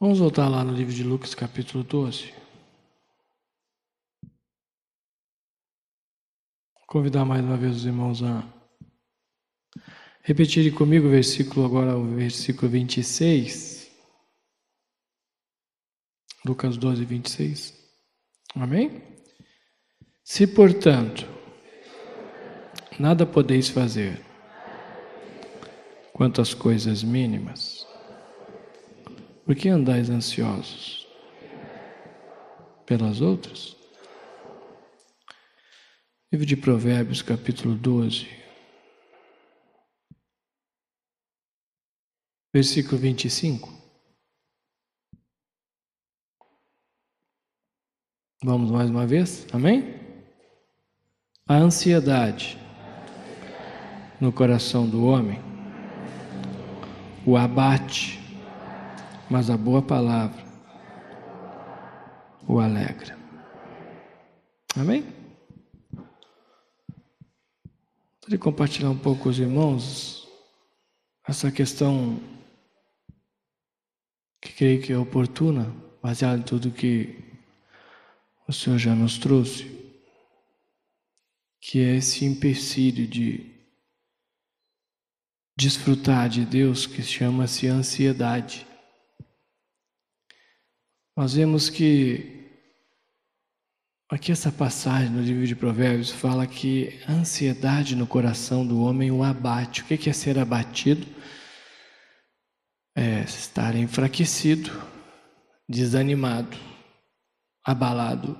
Vamos voltar lá no livro de Lucas, capítulo 12. Convidar mais uma vez os irmãos a repetirem comigo o versículo, agora o versículo 26. Lucas 12, 26. Amém? Se, portanto, nada podeis fazer quanto às coisas mínimas, por que andais ansiosos pelas outras? Livro de Provérbios, capítulo 12, versículo 25. Vamos mais uma vez? Amém? A ansiedade no coração do homem o abate, mas a boa palavra o alegra. Amém? Gostaria de compartilhar um pouco com os irmãos essa questão que creio que é oportuna, baseada em tudo que o Senhor já nos trouxe que é esse empecilho de desfrutar de Deus que chama-se ansiedade. Nós vemos que aqui essa passagem no livro de Provérbios fala que a ansiedade no coração do homem o abate. O que é ser abatido? É estar enfraquecido, desanimado, abalado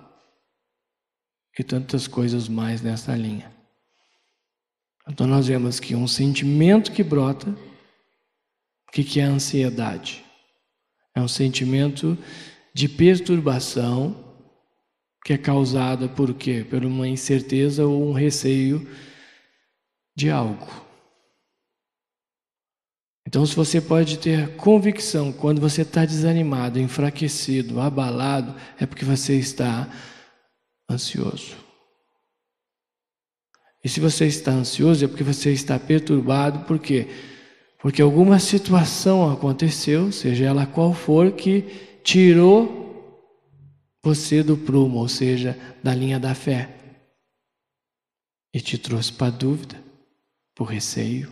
e tantas coisas mais nessa linha. Então nós vemos que um sentimento que brota, o que, que é a ansiedade? É um sentimento de perturbação que é causada por quê? Por uma incerteza ou um receio de algo. Então, se você pode ter convicção quando você está desanimado, enfraquecido, abalado, é porque você está ansioso. E se você está ansioso é porque você está perturbado, por quê? Porque alguma situação aconteceu, seja ela qual for, que tirou você do prumo, ou seja, da linha da fé, e te trouxe para a dúvida, por receio.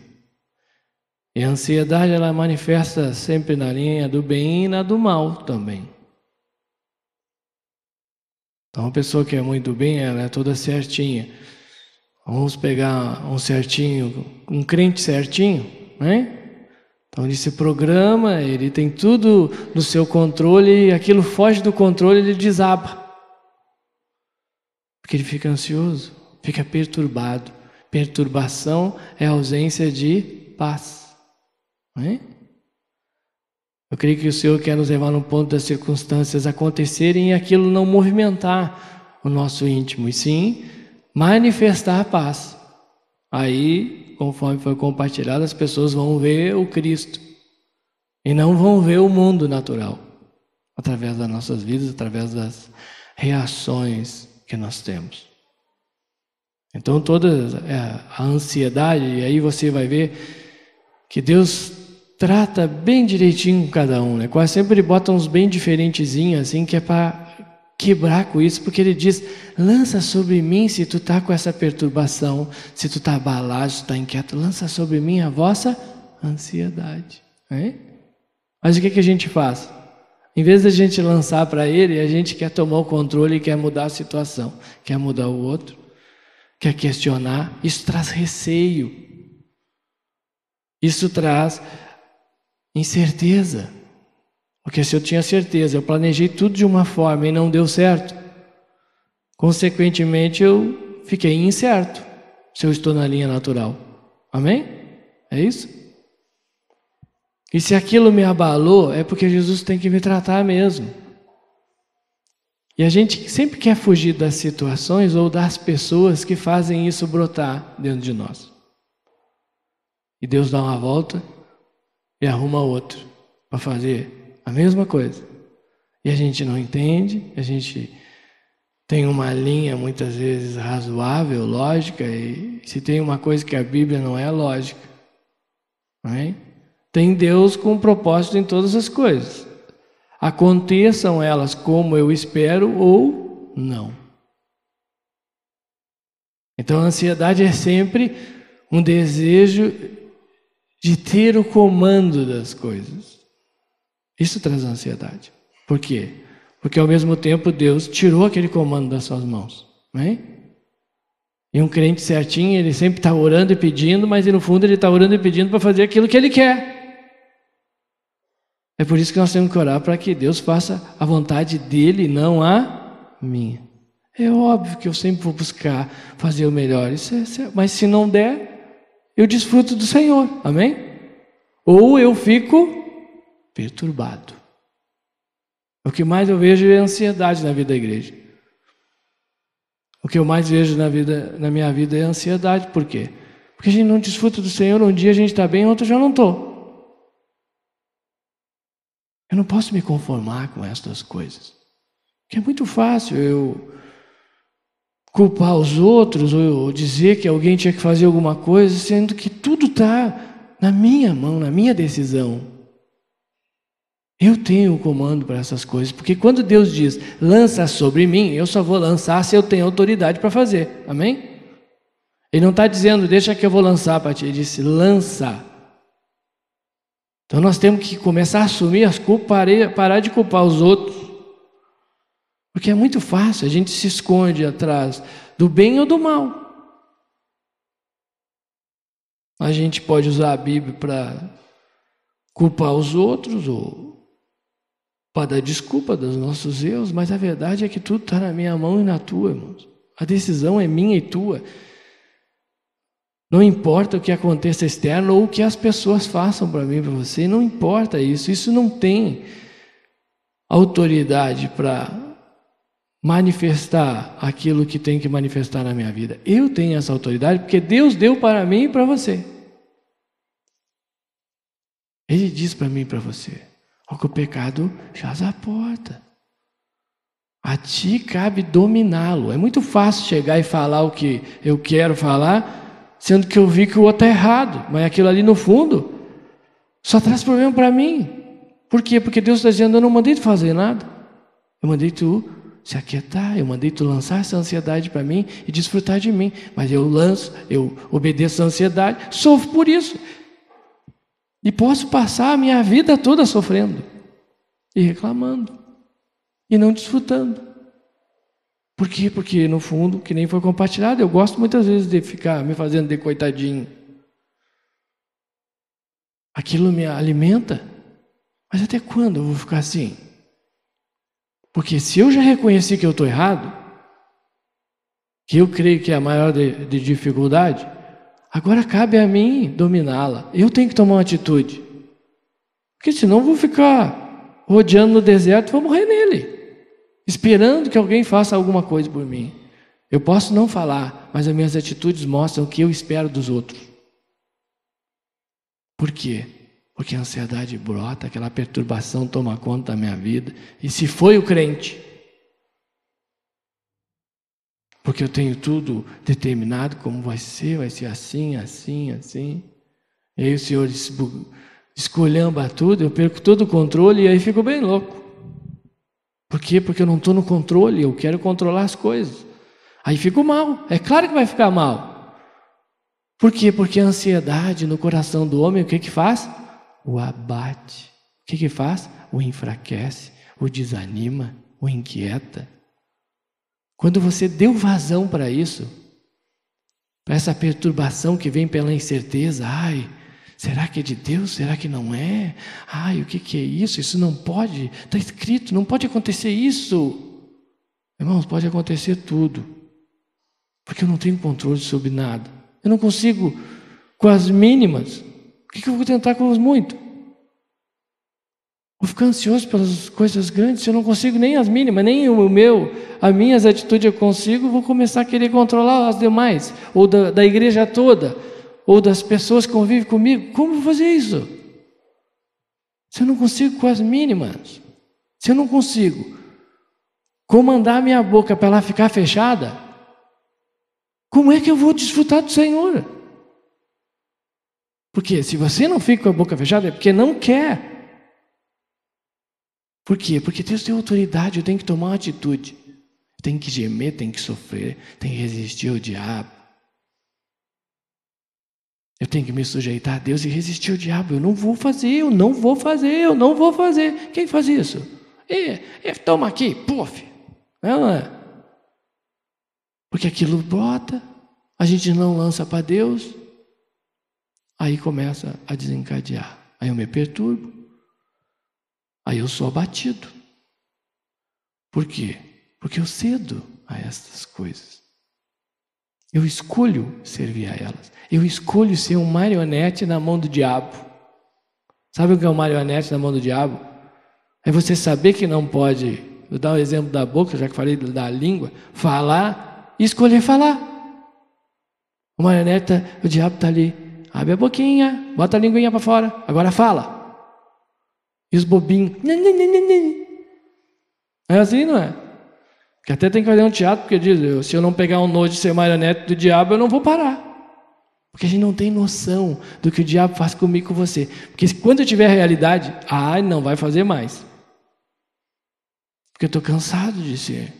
E a ansiedade ela manifesta sempre na linha do bem e na do mal também. Então, uma pessoa que é muito bem, ela é toda certinha. Vamos pegar um certinho, um crente certinho, né? Então ele se programa, ele tem tudo no seu controle e aquilo foge do controle, ele desaba. Porque ele fica ansioso, fica perturbado. Perturbação é ausência de paz. Né? Eu creio que o Senhor quer nos levar no ponto das circunstâncias acontecerem e aquilo não movimentar o nosso íntimo, e sim manifestar paz. Aí, conforme foi compartilhado, as pessoas vão ver o Cristo e não vão ver o mundo natural através das nossas vidas, através das reações que nós temos. Então, toda é, a ansiedade, e aí você vai ver que Deus trata bem direitinho cada um, né? Quase sempre ele bota uns bem diferentezinhos, assim, que é para quebrar com isso, porque ele diz: lança sobre mim se tu está com essa perturbação, se tu está abalado, se tu está inquieto, lança sobre mim a vossa ansiedade. Mas o que, que a gente faz? Em vez da gente lançar para ele, a gente quer tomar o controle e quer mudar a situação, quer mudar o outro, quer questionar. Isso traz receio. Isso traz incerteza. Porque se eu tinha certeza, eu planejei tudo de uma forma e não deu certo, consequentemente eu fiquei incerto se eu estou na linha natural. Amém? É isso? E se aquilo me abalou, é porque Jesus tem que me tratar mesmo. E a gente sempre quer fugir das situações ou das pessoas que fazem isso brotar dentro de nós. E Deus dá uma volta e arruma outro para fazer a mesma coisa. E a gente não entende, a gente tem uma linha muitas vezes razoável, lógica, e se tem uma coisa que a Bíblia não é lógica, é? tem Deus com um propósito em todas as coisas. Aconteçam elas como eu espero ou não. Então a ansiedade é sempre um desejo de ter o comando das coisas. Isso traz ansiedade. Por quê? Porque ao mesmo tempo Deus tirou aquele comando das suas mãos. Não é? E um crente certinho, ele sempre está orando e pedindo, mas no fundo ele está orando e pedindo para fazer aquilo que ele quer. É por isso que nós temos que orar para que Deus faça a vontade dele, não a minha. É óbvio que eu sempre vou buscar fazer o melhor, isso é, isso é, mas se não der, eu desfruto do Senhor, amém? Ou eu fico perturbado. O que mais eu vejo é ansiedade na vida da igreja. O que eu mais vejo na, vida, na minha vida é ansiedade. Por quê? Porque a gente não desfruta do Senhor, um dia a gente está bem, outro já não estou. Eu não posso me conformar com estas coisas. Porque é muito fácil eu culpar os outros ou dizer que alguém tinha que fazer alguma coisa, sendo que tudo está na minha mão, na minha decisão. Eu tenho o comando para essas coisas, porque quando Deus diz lança sobre mim, eu só vou lançar se eu tenho autoridade para fazer, amém? Ele não está dizendo deixa que eu vou lançar para ti, ele disse lança. Então nós temos que começar a assumir as culpas, parar de culpar os outros. Porque é muito fácil, a gente se esconde atrás do bem ou do mal. A gente pode usar a Bíblia para culpar os outros ou para dar desculpa dos nossos erros, mas a verdade é que tudo está na minha mão e na tua, irmãos. A decisão é minha e tua. Não importa o que aconteça externo ou o que as pessoas façam para mim, para você, não importa isso. Isso não tem autoridade para manifestar aquilo que tem que manifestar na minha vida. Eu tenho essa autoridade porque Deus deu para mim e para você. Ele diz para mim e para você: ó, que o pecado jaz a porta. A ti cabe dominá-lo. É muito fácil chegar e falar o que eu quero falar sendo que eu vi que o outro está errado, mas aquilo ali no fundo só traz problema para mim. Por quê? Porque Deus está dizendo: Eu não mandei tu fazer nada, eu mandei tu se aquietar, eu mandei tu lançar essa ansiedade para mim e desfrutar de mim, mas eu lanço, eu obedeço a ansiedade, sofro por isso. E posso passar a minha vida toda sofrendo e reclamando e não desfrutando. Por quê? Porque no fundo, que nem foi compartilhado, eu gosto muitas vezes de ficar me fazendo de coitadinho. Aquilo me alimenta. Mas até quando eu vou ficar assim? Porque se eu já reconheci que eu estou errado, que eu creio que é a maior de, de dificuldade, agora cabe a mim dominá-la. Eu tenho que tomar uma atitude. Porque senão vou ficar rodeando no deserto e vou morrer nele esperando que alguém faça alguma coisa por mim. Eu posso não falar, mas as minhas atitudes mostram o que eu espero dos outros. Por quê? Porque a ansiedade brota, aquela perturbação toma conta da minha vida. E se foi o crente, porque eu tenho tudo determinado como vai ser, vai ser assim, assim, assim. E aí o Senhor escolhamba tudo, eu perco todo o controle e aí fico bem louco. Por quê? Porque eu não estou no controle, eu quero controlar as coisas. Aí fico mal, é claro que vai ficar mal. Por quê? Porque a ansiedade no coração do homem, o que que faz? O abate. O que que faz? O enfraquece, o desanima, o inquieta. Quando você deu vazão para isso, para essa perturbação que vem pela incerteza, ai, Será que é de Deus? Será que não é? Ai, o que, que é isso? Isso não pode. Está escrito, não pode acontecer isso. Irmãos, pode acontecer tudo. Porque eu não tenho controle sobre nada. Eu não consigo com as mínimas. O que, que eu vou tentar com as muito? Vou ficar ansioso pelas coisas grandes, se eu não consigo nem as mínimas, nem o meu, as minhas atitudes eu consigo, vou começar a querer controlar as demais, ou da, da igreja toda ou das pessoas que convivem comigo, como vou fazer isso? Se eu não consigo com as mínimas, se eu não consigo comandar minha boca para ela ficar fechada, como é que eu vou desfrutar do Senhor? Porque se você não fica com a boca fechada é porque não quer. Por quê? Porque Deus tem autoridade, eu tenho que tomar uma atitude. Tem que gemer, tem que sofrer, tem que resistir ao diabo. Eu tenho que me sujeitar a Deus e resistir ao diabo. Eu não vou fazer, eu não vou fazer, eu não vou fazer. Quem faz isso? E, e toma aqui, puf. Não é? Porque aquilo brota, a gente não lança para Deus, aí começa a desencadear. Aí eu me perturbo, aí eu sou abatido. Por quê? Porque eu cedo a estas coisas. Eu escolho servir a elas. Eu escolho ser um marionete na mão do diabo. Sabe o que é um marionete na mão do diabo? É você saber que não pode, vou dar um exemplo da boca, já que falei da língua, falar e escolher falar. O marionete, o diabo está ali. Abre a boquinha, bota a linguinha para fora, agora fala. E os bobinhos. É assim, não é? Que até tem que fazer um teatro, porque diz: se eu não pegar um nojo de ser marionete do diabo, eu não vou parar. Porque a gente não tem noção do que o diabo faz comigo com você. Porque quando eu tiver realidade, ah, não vai fazer mais. Porque eu estou cansado de ser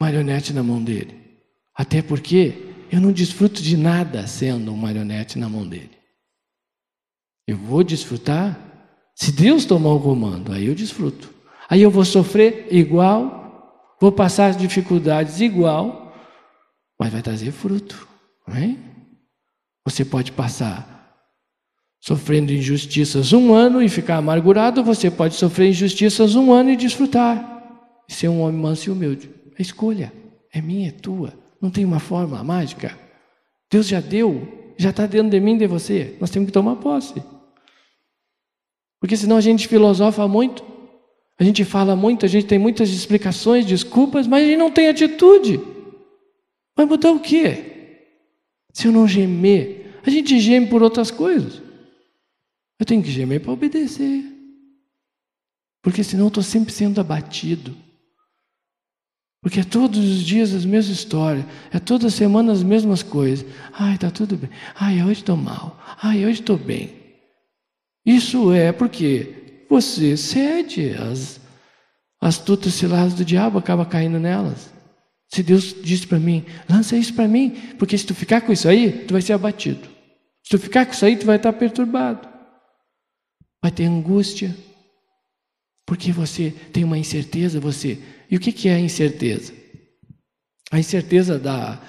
marionete na mão dele. Até porque eu não desfruto de nada sendo um marionete na mão dele. Eu vou desfrutar se Deus tomar o comando, aí eu desfruto. Aí eu vou sofrer igual Vou passar as dificuldades igual, mas vai trazer fruto. É? Você pode passar sofrendo injustiças um ano e ficar amargurado, você pode sofrer injustiças um ano e desfrutar. E ser um homem manso e humilde. A escolha é minha, é tua. Não tem uma forma mágica. Deus já deu, já está dentro de mim e de você. Nós temos que tomar posse. Porque senão a gente filosofa muito a gente fala muito, a gente tem muitas explicações, desculpas, mas a gente não tem atitude. Vai mudar o quê? Se eu não gemer, a gente geme por outras coisas. Eu tenho que gemer para obedecer. Porque senão eu estou sempre sendo abatido. Porque é todos os dias as mesmas histórias, é toda semana as mesmas coisas. Ai, está tudo bem. Ai, hoje estou mal. Ai, hoje estou bem. Isso é porque você cede às astutas ciladas do diabo, acaba caindo nelas. Se Deus disse para mim, lança isso para mim, porque se tu ficar com isso aí, tu vai ser abatido. Se tu ficar com isso aí, tu vai estar perturbado. Vai ter angústia. Porque você tem uma incerteza, você. E o que, que é a incerteza? A incerteza da,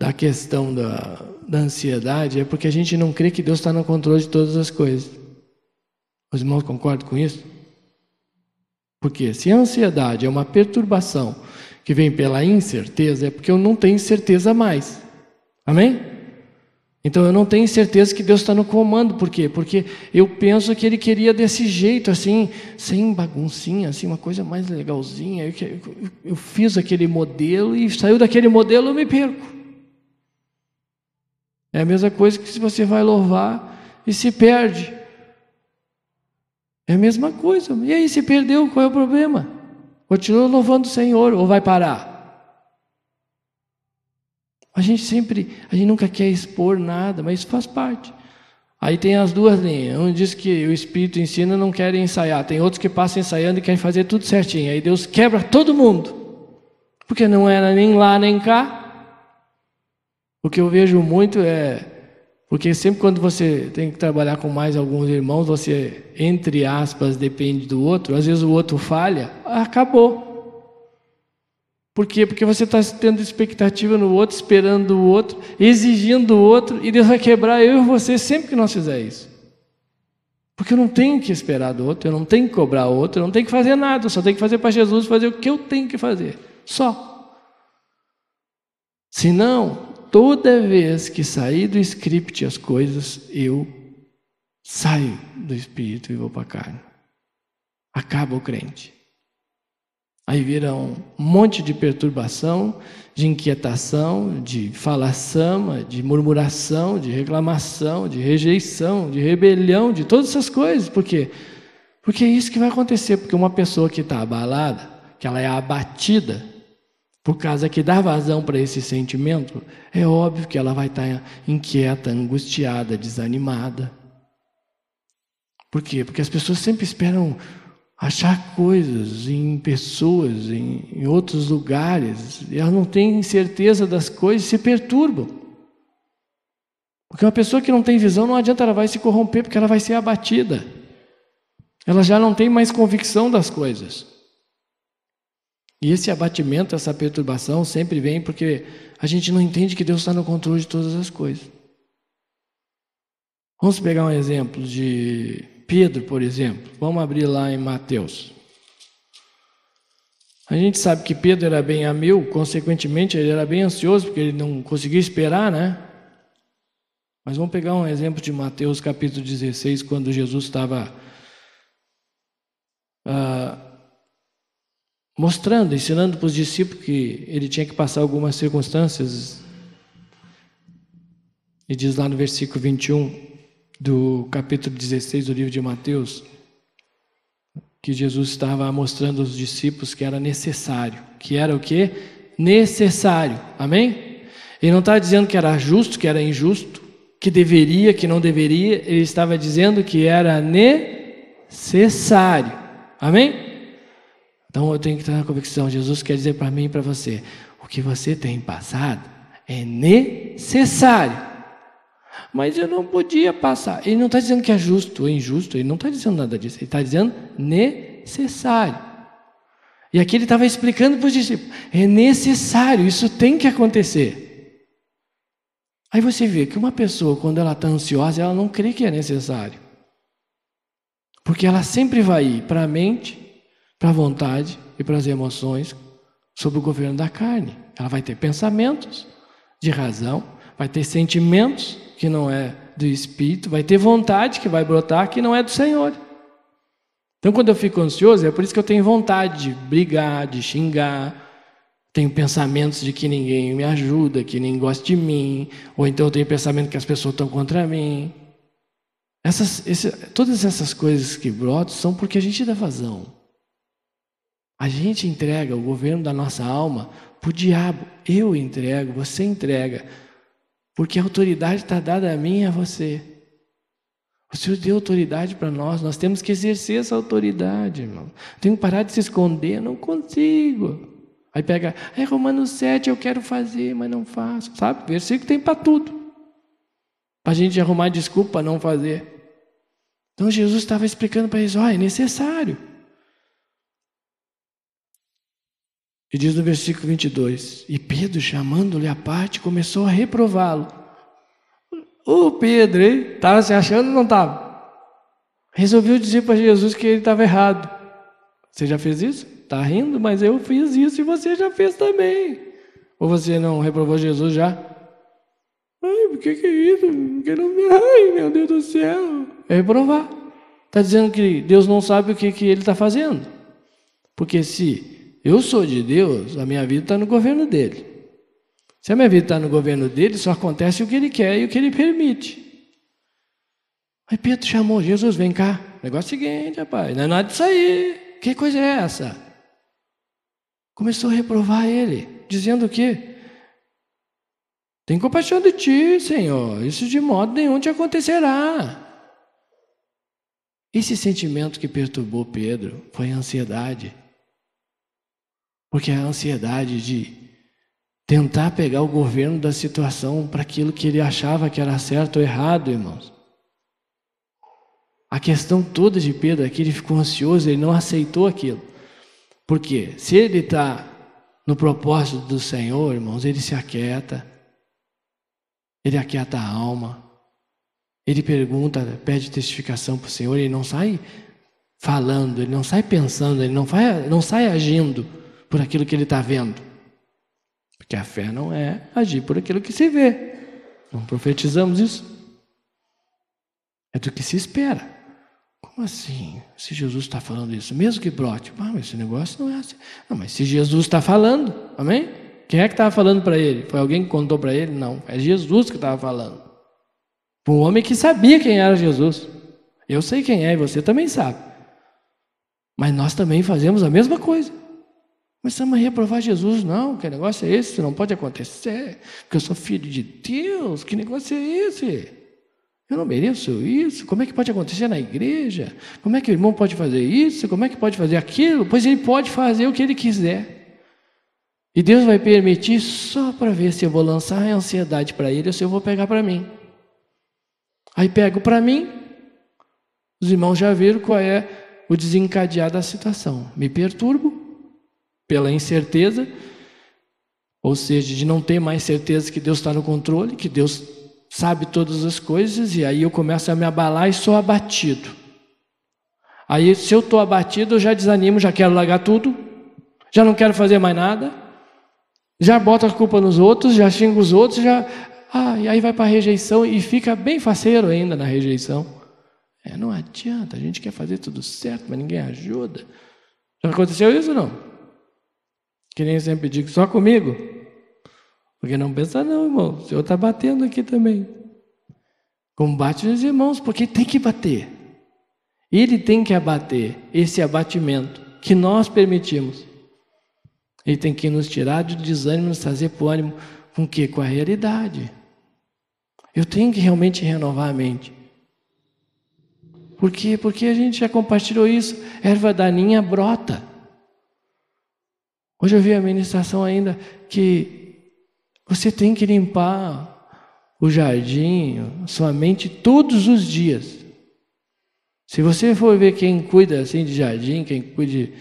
da questão da, da ansiedade é porque a gente não crê que Deus está no controle de todas as coisas. Os irmãos concordam com isso? Porque se a ansiedade é uma perturbação que vem pela incerteza, é porque eu não tenho certeza mais. Amém? Então eu não tenho certeza que Deus está no comando. Por quê? Porque eu penso que Ele queria desse jeito, assim, sem baguncinha, assim, uma coisa mais legalzinha. Eu, eu, eu fiz aquele modelo e saiu daquele modelo eu me perco. É a mesma coisa que se você vai louvar e se perde. É a mesma coisa. E aí, se perdeu, qual é o problema? Continua louvando o Senhor ou vai parar? A gente sempre, a gente nunca quer expor nada, mas isso faz parte. Aí tem as duas linhas. Um diz que o Espírito ensina não quer ensaiar. Tem outros que passam ensaiando e querem fazer tudo certinho. Aí Deus quebra todo mundo. Porque não era nem lá nem cá. O que eu vejo muito é porque sempre quando você tem que trabalhar com mais alguns irmãos, você, entre aspas, depende do outro, às vezes o outro falha, acabou. Por quê? Porque você está tendo expectativa no outro, esperando o outro, exigindo o outro, e Deus vai quebrar eu e você sempre que nós fizer isso. Porque eu não tenho que esperar do outro, eu não tenho que cobrar o outro, eu não tenho que fazer nada, eu só tenho que fazer para Jesus fazer o que eu tenho que fazer. Só. Senão, toda vez que sair do script as coisas, eu saio do espírito e vou para a carne. Acaba o crente. Aí vira um monte de perturbação, de inquietação, de falação, de murmuração, de reclamação, de rejeição, de rebelião, de todas essas coisas. Por quê? Porque é isso que vai acontecer. Porque uma pessoa que está abalada, que ela é abatida, por causa que dá vazão para esse sentimento, é óbvio que ela vai estar tá inquieta, angustiada, desanimada. Por quê? Porque as pessoas sempre esperam achar coisas em pessoas, em, em outros lugares, e elas não têm certeza das coisas, se perturbam. Porque uma pessoa que não tem visão, não adianta, ela vai se corromper, porque ela vai ser abatida. Ela já não tem mais convicção das coisas. E esse abatimento, essa perturbação sempre vem porque a gente não entende que Deus está no controle de todas as coisas. Vamos pegar um exemplo de Pedro, por exemplo. Vamos abrir lá em Mateus. A gente sabe que Pedro era bem a mil, consequentemente ele era bem ansioso, porque ele não conseguia esperar, né? Mas vamos pegar um exemplo de Mateus capítulo 16, quando Jesus estava ah, mostrando, ensinando para os discípulos que ele tinha que passar algumas circunstâncias. E diz lá no versículo 21: do capítulo 16 do livro de Mateus, que Jesus estava mostrando aos discípulos que era necessário. Que era o que? Necessário. Amém? Ele não está dizendo que era justo, que era injusto, que deveria, que não deveria. Ele estava dizendo que era necessário. Amém? Então eu tenho que ter a convicção. Jesus quer dizer para mim e para você: o que você tem passado é necessário. Mas eu não podia passar. Ele não está dizendo que é justo ou injusto, ele não está dizendo nada disso, ele está dizendo necessário. E aqui ele estava explicando para os discípulos: é necessário, isso tem que acontecer. Aí você vê que uma pessoa, quando ela está ansiosa, ela não crê que é necessário. Porque ela sempre vai ir para a mente, para a vontade e para as emoções sobre o governo da carne. Ela vai ter pensamentos de razão, vai ter sentimentos que não é do Espírito, vai ter vontade que vai brotar que não é do Senhor. Então, quando eu fico ansioso, é por isso que eu tenho vontade de brigar, de xingar, tenho pensamentos de que ninguém me ajuda, que ninguém gosta de mim, ou então eu tenho pensamento que as pessoas estão contra mim. Essas, esse, todas essas coisas que brotam são porque a gente dá vazão. A gente entrega o governo da nossa alma para o diabo. Eu entrego, você entrega. Porque a autoridade está dada a mim e a você. O Senhor deu autoridade para nós, nós temos que exercer essa autoridade, irmão. Tenho que parar de se esconder, não consigo. Aí pega, é Romanos 7, eu quero fazer, mas não faço. Sabe? Versículo tem para tudo. Para a gente arrumar desculpa para não fazer. Então Jesus estava explicando para eles: olha, é necessário. E diz no versículo 22: E Pedro, chamando-lhe à parte, começou a reprová-lo. O Pedro, hein? Estava se achando ou não estava? Resolveu dizer para Jesus que ele estava errado. Você já fez isso? Está rindo, mas eu fiz isso e você já fez também. Ou você não reprovou Jesus já? Ai, por que, que é isso? Porque não. Ai, meu Deus do céu. É reprovar. Está dizendo que Deus não sabe o que, que ele está fazendo. Porque se eu sou de Deus, a minha vida está no governo dele. Se a minha vida está no governo dele, só acontece o que ele quer e o que ele permite. Aí Pedro chamou, Jesus, vem cá. Negócio é seguinte, rapaz, não é nada disso aí. Que coisa é essa? Começou a reprovar ele, dizendo o quê? Tem compaixão de ti, Senhor. Isso de modo nenhum te acontecerá. Esse sentimento que perturbou Pedro foi a ansiedade. Porque a ansiedade de tentar pegar o governo da situação para aquilo que ele achava que era certo ou errado, irmãos. A questão toda de Pedro que ele ficou ansioso, ele não aceitou aquilo. Porque se ele está no propósito do Senhor, irmãos, ele se aquieta, ele aquieta a alma, ele pergunta, pede testificação para o Senhor, ele não sai falando, ele não sai pensando, ele não, vai, não sai agindo por aquilo que ele está vendo. Porque a fé não é agir por aquilo que se vê. Não profetizamos isso. É do que se espera. Como assim? Se Jesus está falando isso, mesmo que brote, ah, mas esse negócio não é assim. Não, mas se Jesus está falando, amém? Quem é que estava falando para ele? Foi alguém que contou para ele? Não, é Jesus que estava falando. Um homem que sabia quem era Jesus. Eu sei quem é e você também sabe. Mas nós também fazemos a mesma coisa. Começamos a reprovar Jesus, não, que negócio é esse? Isso não pode acontecer, porque eu sou filho de Deus, que negócio é esse? Eu não mereço isso. Como é que pode acontecer na igreja? Como é que o irmão pode fazer isso? Como é que pode fazer aquilo? Pois ele pode fazer o que ele quiser. E Deus vai permitir só para ver se eu vou lançar a ansiedade para ele ou se eu vou pegar para mim. Aí pego para mim, os irmãos já viram qual é o desencadear da situação. Me perturbo pela incerteza, ou seja, de não ter mais certeza que Deus está no controle, que Deus sabe todas as coisas, e aí eu começo a me abalar e sou abatido. Aí, se eu estou abatido, eu já desanimo, já quero largar tudo, já não quero fazer mais nada, já boto a culpa nos outros, já xingo os outros, já. Ah, e aí vai para a rejeição e fica bem faceiro ainda na rejeição. É, não adianta, a gente quer fazer tudo certo, mas ninguém ajuda. Já aconteceu isso ou não? Que nem sempre digo, só comigo? Porque não pensa, não, irmão. O Senhor está batendo aqui também. Combate os irmãos, porque tem que bater. Ele tem que abater esse abatimento que nós permitimos. Ele tem que nos tirar do desânimo, nos trazer para o ânimo com o quê? Com a realidade. Eu tenho que realmente renovar a mente. Por quê? Porque a gente já compartilhou isso. Erva daninha brota. Hoje eu vi a ministração ainda que você tem que limpar o jardim, sua mente todos os dias. Se você for ver quem cuida assim de jardim, quem cuida,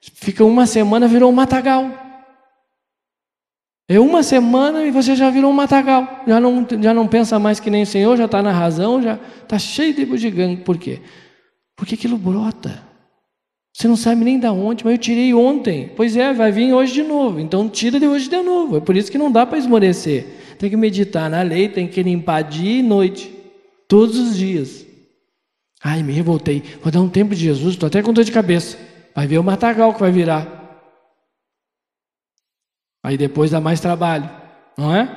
fica uma semana virou um matagal. É uma semana e você já virou um matagal. Já não, já não pensa mais que nem o Senhor, já está na razão, já está cheio de bugiganga. Por quê? Porque aquilo brota. Você não sabe nem da onde, mas eu tirei ontem. Pois é, vai vir hoje de novo. Então tira de hoje de novo. É por isso que não dá para esmorecer. Tem que meditar na lei, tem que limpar dia e noite. Todos os dias. Ai, me revoltei. Vou dar um tempo de Jesus, estou até com dor de cabeça. Vai ver o matagal que vai virar. Aí depois dá mais trabalho, não é?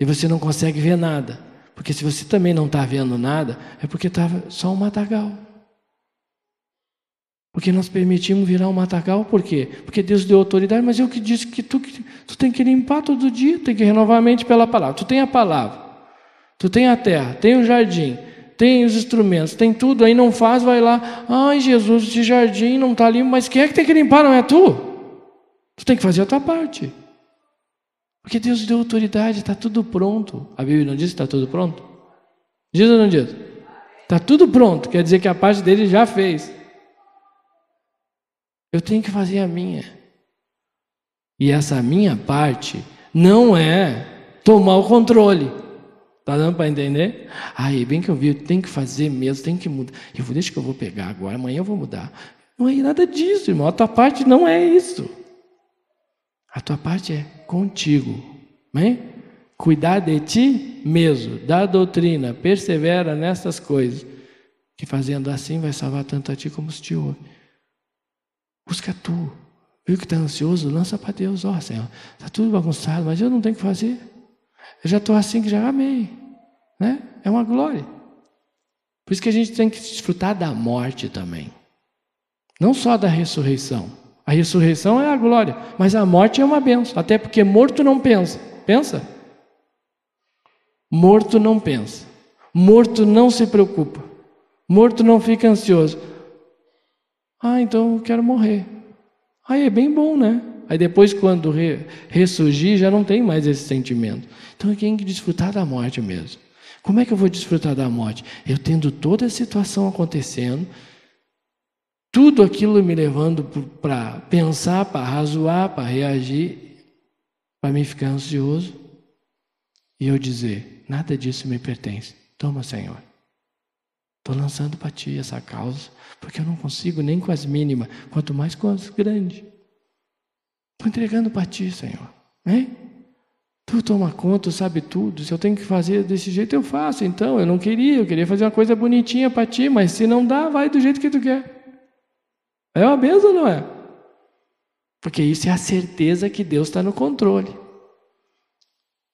E você não consegue ver nada. Porque se você também não está vendo nada, é porque estava só um matagal. Porque nós permitimos virar um matagal, por quê? Porque Deus deu autoridade, mas eu que disse que tu, que tu tem que limpar todo dia, tem que renovar a mente pela palavra. Tu tem a palavra, tu tem a terra, tem o jardim, tem os instrumentos, tem tudo, aí não faz, vai lá, ai Jesus, esse jardim não está limpo, mas quem é que tem que limpar, não é tu? Tu tem que fazer a tua parte. Porque Deus deu autoridade, está tudo pronto. A Bíblia não diz que está tudo pronto? Diz ou não diz? Está tudo pronto, quer dizer que a parte dele já fez. Eu tenho que fazer a minha. E essa minha parte não é tomar o controle. Tá dando para entender? Aí, bem que eu vi, tem que fazer mesmo, tem que mudar. Eu vou, deixa que eu vou pegar agora, amanhã eu vou mudar. Não é nada disso, irmão. A tua parte não é isso. A tua parte é contigo. Amém? Cuidar de ti mesmo, da doutrina, persevera nessas coisas. Que fazendo assim vai salvar tanto a ti como os te ouve. Busca tu. Viu que está ansioso? Lança para Deus. Ó, oh, Senhor, está tudo bagunçado, mas eu não tenho que fazer. Eu já estou assim que já amei. Né? É uma glória. Por isso que a gente tem que desfrutar da morte também. Não só da ressurreição. A ressurreição é a glória, mas a morte é uma benção. Até porque morto não pensa. Pensa? Morto não pensa. Morto não se preocupa. Morto não fica ansioso. Ah, então eu quero morrer. Aí é bem bom, né? Aí depois, quando re, ressurgir, já não tem mais esse sentimento. Então eu tenho que desfrutar da morte mesmo. Como é que eu vou desfrutar da morte? Eu tendo toda a situação acontecendo, tudo aquilo me levando para pensar, para razoar, para reagir, para me ficar ansioso, e eu dizer: nada disso me pertence. Toma, Senhor. Estou lançando para ti essa causa, porque eu não consigo nem com as mínimas, quanto mais com as grandes. Estou entregando para ti, Senhor. Hein? Tu toma conta, tu sabe tudo. Se eu tenho que fazer desse jeito, eu faço. Então, eu não queria, eu queria fazer uma coisa bonitinha para ti, mas se não dá, vai do jeito que tu quer. É uma benção, não é? Porque isso é a certeza que Deus está no controle.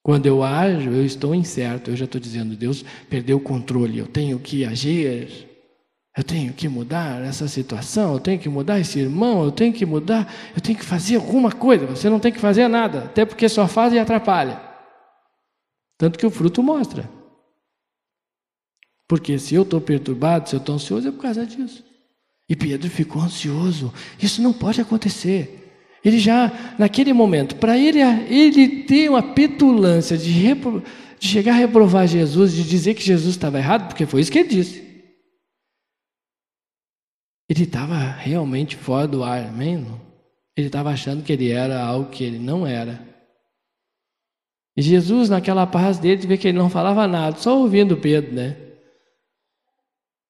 Quando eu ajo, eu estou incerto, eu já estou dizendo, Deus perdeu o controle, eu tenho que agir, eu tenho que mudar essa situação, eu tenho que mudar esse irmão, eu tenho que mudar, eu tenho que fazer alguma coisa. Você não tem que fazer nada, até porque só faz e atrapalha. Tanto que o fruto mostra. Porque se eu estou perturbado, se eu estou ansioso, é por causa disso. E Pedro ficou ansioso. Isso não pode acontecer. Ele já, naquele momento, para ele, ele ter uma petulância de, repro, de chegar a reprovar Jesus, de dizer que Jesus estava errado, porque foi isso que ele disse. Ele estava realmente fora do ar, amém? Ele estava achando que ele era algo que ele não era. E Jesus, naquela paz dele, vê que ele não falava nada, só ouvindo Pedro, né?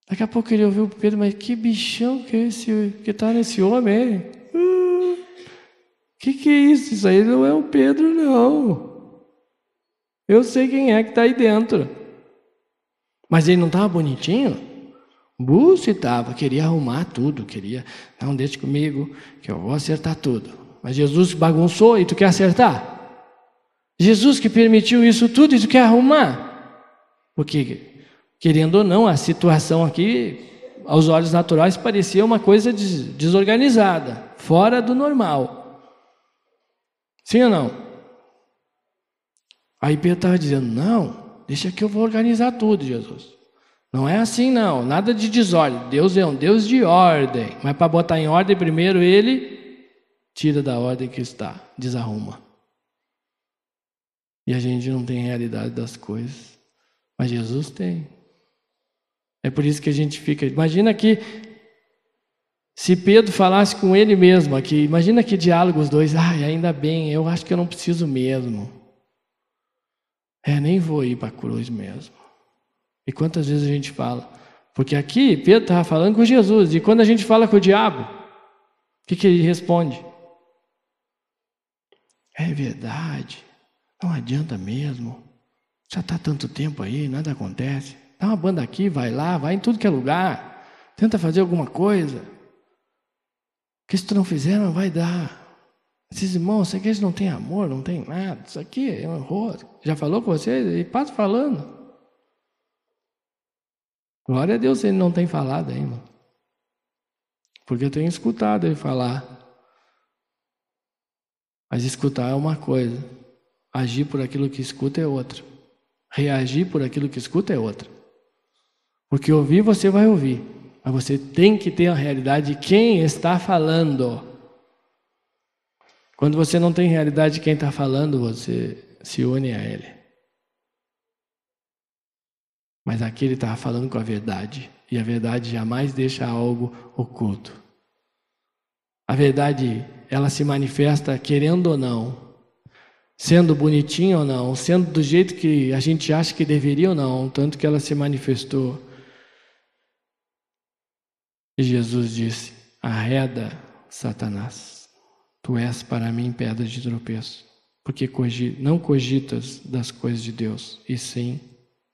Daqui a pouco ele ouviu Pedro, mas que bichão que é esse que está nesse homem? O uh, que, que é isso? Isso aí não é o Pedro, não. Eu sei quem é que está aí dentro. Mas ele não estava bonitinho? Buce estava, queria arrumar tudo, queria, não deixe comigo, que eu vou acertar tudo. Mas Jesus bagunçou e tu quer acertar? Jesus que permitiu isso tudo e tu quer arrumar? Porque Querendo ou não, a situação aqui, aos olhos naturais, parecia uma coisa desorganizada, fora do normal. Sim ou não? Aí Pedro estava dizendo: Não, deixa que eu vou organizar tudo, Jesus. Não é assim, não, nada de desordem. Deus é um Deus de ordem, mas para botar em ordem, primeiro ele tira da ordem que está, desarruma. E a gente não tem realidade das coisas, mas Jesus tem. É por isso que a gente fica. Imagina que se Pedro falasse com ele mesmo aqui, imagina que diálogo os dois. Ai, ainda bem, eu acho que eu não preciso mesmo. É, nem vou ir para a cruz mesmo. E quantas vezes a gente fala? Porque aqui Pedro estava falando com Jesus, e quando a gente fala com o diabo, o que, que ele responde? É verdade, não adianta mesmo. Já está tanto tempo aí, nada acontece. Dá uma banda aqui, vai lá, vai em tudo que é lugar. Tenta fazer alguma coisa. Que se tu não fizer, não vai dar. Esses irmãos, isso aqui não têm amor, não tem nada. Isso aqui é um horror. Já falou com vocês? E passa falando. Glória a Deus ele não tem falado ainda. Porque eu tenho escutado ele falar. Mas escutar é uma coisa. Agir por aquilo que escuta é outra. Reagir por aquilo que escuta é outra. Porque ouvir você vai ouvir, mas você tem que ter a realidade de quem está falando. Quando você não tem realidade de quem está falando, você se une a ele. Mas aqui ele estava falando com a verdade, e a verdade jamais deixa algo oculto. A verdade, ela se manifesta querendo ou não, sendo bonitinho ou não, sendo do jeito que a gente acha que deveria ou não, tanto que ela se manifestou e Jesus disse: Arreda, Satanás, tu és para mim pedra de tropeço, porque não cogitas das coisas de Deus, e sim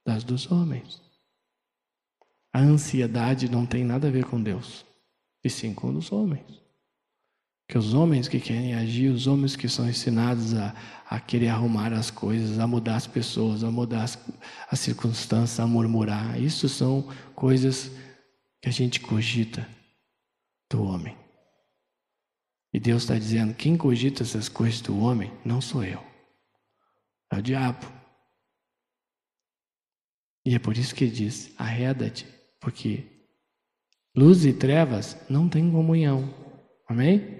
das dos homens. A ansiedade não tem nada a ver com Deus, e sim com os homens. Que os homens que querem agir, os homens que são ensinados a, a querer arrumar as coisas, a mudar as pessoas, a mudar as, as circunstâncias, a murmurar, isso são coisas que a gente cogita do homem. E Deus está dizendo: quem cogita essas coisas do homem não sou eu, é o diabo. E é por isso que diz: arreda-te, porque luz e trevas não têm comunhão. Amém?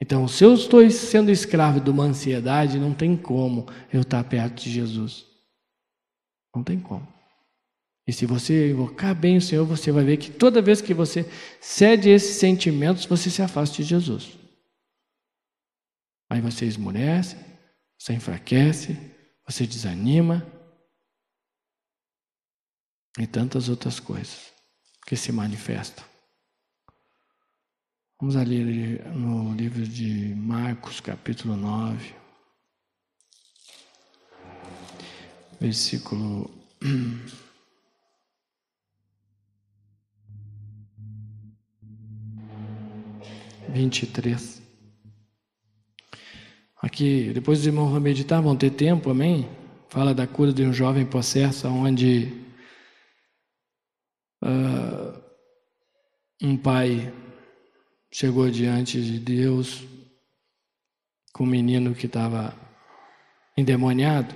Então, se eu estou sendo escravo de uma ansiedade, não tem como eu estar perto de Jesus. Não tem como. E se você invocar bem o Senhor, você vai ver que toda vez que você cede esses sentimentos, você se afasta de Jesus. Aí você esmurece, você enfraquece, você desanima e tantas outras coisas que se manifestam. Vamos ali no livro de Marcos, capítulo 9, versículo vinte e três. Aqui, depois os irmãos vão meditar, vão ter tempo, amém? Fala da cura de um jovem possesso, onde uh, um pai chegou diante de Deus com um menino que estava endemoniado.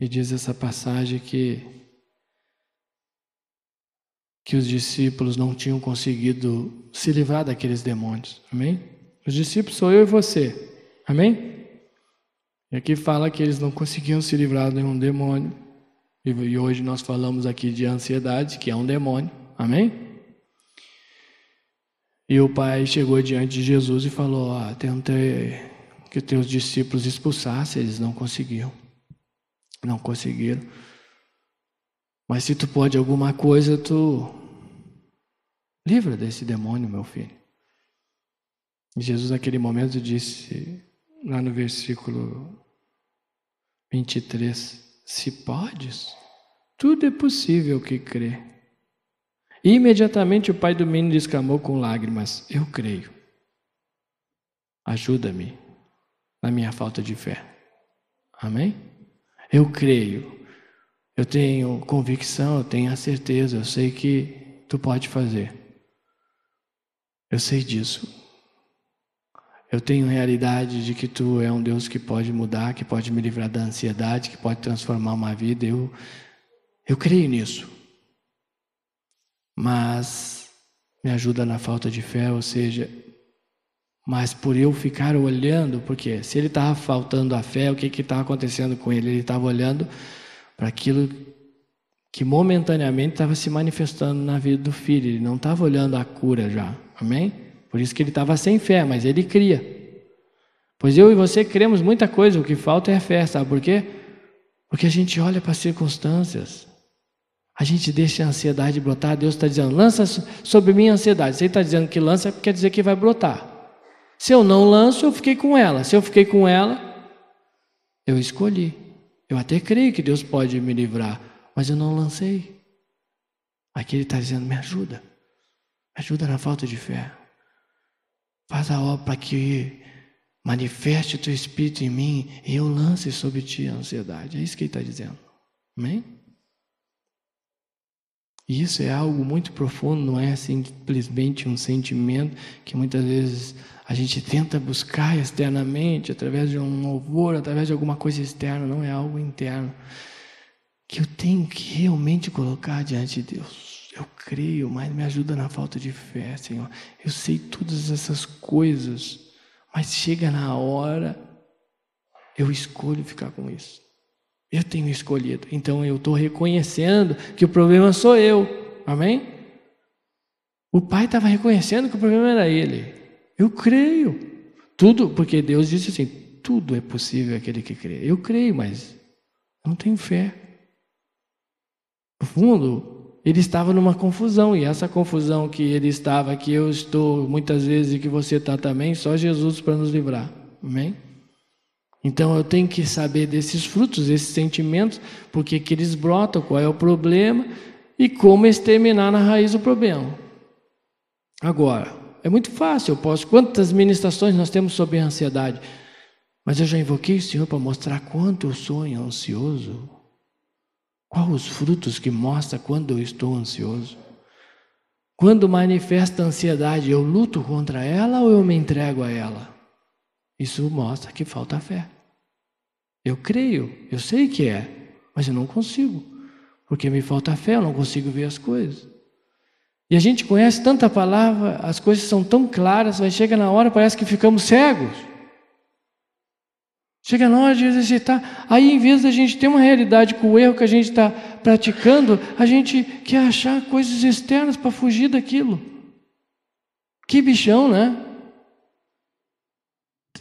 E diz essa passagem que que os discípulos não tinham conseguido se livrar daqueles demônios. Amém? Os discípulos sou eu e você. Amém? E aqui fala que eles não conseguiam se livrar de um demônio. E hoje nós falamos aqui de ansiedade, que é um demônio. Amém? E o pai chegou diante de Jesus e falou: ah, Tentei que teus discípulos expulsassem, eles não conseguiam. Não conseguiram. Mas se tu pode alguma coisa, tu livra desse demônio, meu filho. E Jesus, naquele momento, disse, lá no versículo 23, se podes, tudo é possível que crê. E imediatamente o pai do menino exclamou com lágrimas: Eu creio. Ajuda-me na minha falta de fé. Amém? Eu creio. Eu tenho convicção, eu tenho a certeza, eu sei que tu pode fazer. Eu sei disso. Eu tenho realidade de que tu é um Deus que pode mudar, que pode me livrar da ansiedade, que pode transformar uma vida. Eu eu creio nisso. Mas me ajuda na falta de fé, ou seja, mas por eu ficar olhando, porque se ele estava faltando a fé, o que estava acontecendo com ele? Ele estava olhando para aquilo que momentaneamente estava se manifestando na vida do filho, ele não estava olhando a cura já, amém? Por isso que ele estava sem fé, mas ele cria. Pois eu e você cremos muita coisa, o que falta é fé, sabe por quê? Porque a gente olha para as circunstâncias, a gente deixa a ansiedade brotar, Deus está dizendo, lança sobre mim a ansiedade. Se Ele está dizendo que lança, quer dizer que vai brotar. Se eu não lanço, eu fiquei com ela. Se eu fiquei com ela, eu escolhi. Eu até creio que Deus pode me livrar, mas eu não lancei. Aqui Ele está dizendo, me ajuda. Me ajuda na falta de fé. Faz a obra para que manifeste o teu espírito em mim e eu lance sobre ti a ansiedade. É isso que ele está dizendo. Amém? E isso é algo muito profundo, não é simplesmente um sentimento que muitas vezes a gente tenta buscar externamente, através de um louvor, através de alguma coisa externa, não é algo interno. Que eu tenho que realmente colocar diante de Deus. Eu creio, mas me ajuda na falta de fé, Senhor. Eu sei todas essas coisas, mas chega na hora, eu escolho ficar com isso. Eu tenho escolhido. Então eu estou reconhecendo que o problema sou eu. Amém? O pai estava reconhecendo que o problema era ele. Eu creio. Tudo, porque Deus disse assim: tudo é possível aquele que crê. Eu creio, mas não tenho fé. No fundo, ele estava numa confusão, e essa confusão que ele estava, que eu estou muitas vezes e que você está também, só Jesus para nos livrar. Amém? Então eu tenho que saber desses frutos, desses sentimentos, porque que eles brotam, qual é o problema e como exterminar na raiz o problema. Agora, é muito fácil, eu posso. Quantas ministrações nós temos sobre a ansiedade? Mas eu já invoquei o Senhor para mostrar quanto eu sou ansioso. Quais os frutos que mostra quando eu estou ansioso? Quando manifesta ansiedade, eu luto contra ela ou eu me entrego a ela? Isso mostra que falta fé. Eu creio, eu sei que é, mas eu não consigo, porque me falta fé, eu não consigo ver as coisas. E a gente conhece tanta palavra, as coisas são tão claras, mas chega na hora parece que ficamos cegos. Chega hora de exercitar, aí em vez da gente ter uma realidade com o erro que a gente está praticando, a gente quer achar coisas externas para fugir daquilo. Que bichão, né?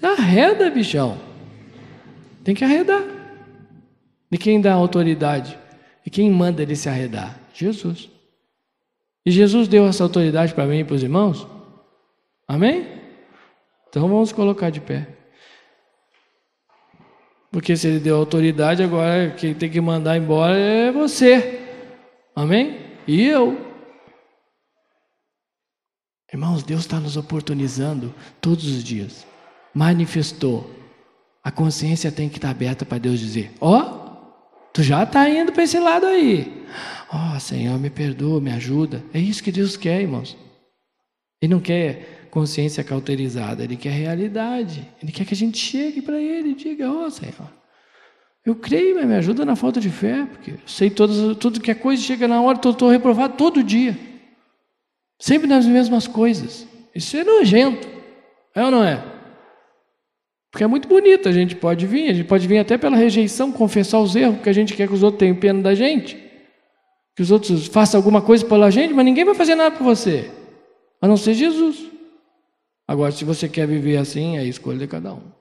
Arreda, bichão. Tem que arredar. E quem dá autoridade? E quem manda ele se arredar? Jesus. E Jesus deu essa autoridade para mim e para os irmãos? Amém? Então vamos colocar de pé. Porque se ele deu autoridade, agora quem tem que mandar embora é você. Amém? E eu. Irmãos, Deus está nos oportunizando todos os dias manifestou, a consciência tem que estar aberta para Deus dizer: Ó, oh, tu já está indo para esse lado aí. Ó, oh, Senhor, me perdoa, me ajuda. É isso que Deus quer, irmãos. Ele não quer consciência cauterizada, ele quer realidade. Ele quer que a gente chegue para ele e diga: Ó, oh, Senhor, eu creio, mas me ajuda na falta de fé, porque eu sei todas, tudo que a coisa chega na hora, estou reprovado todo dia. Sempre nas mesmas coisas. Isso é nojento. É ou não é? Porque é muito bonito, a gente pode vir, a gente pode vir até pela rejeição, confessar os erros, porque a gente quer que os outros tenham pena da gente, que os outros façam alguma coisa pela gente, mas ninguém vai fazer nada por você, a não ser Jesus. Agora, se você quer viver assim, é a escolha de cada um.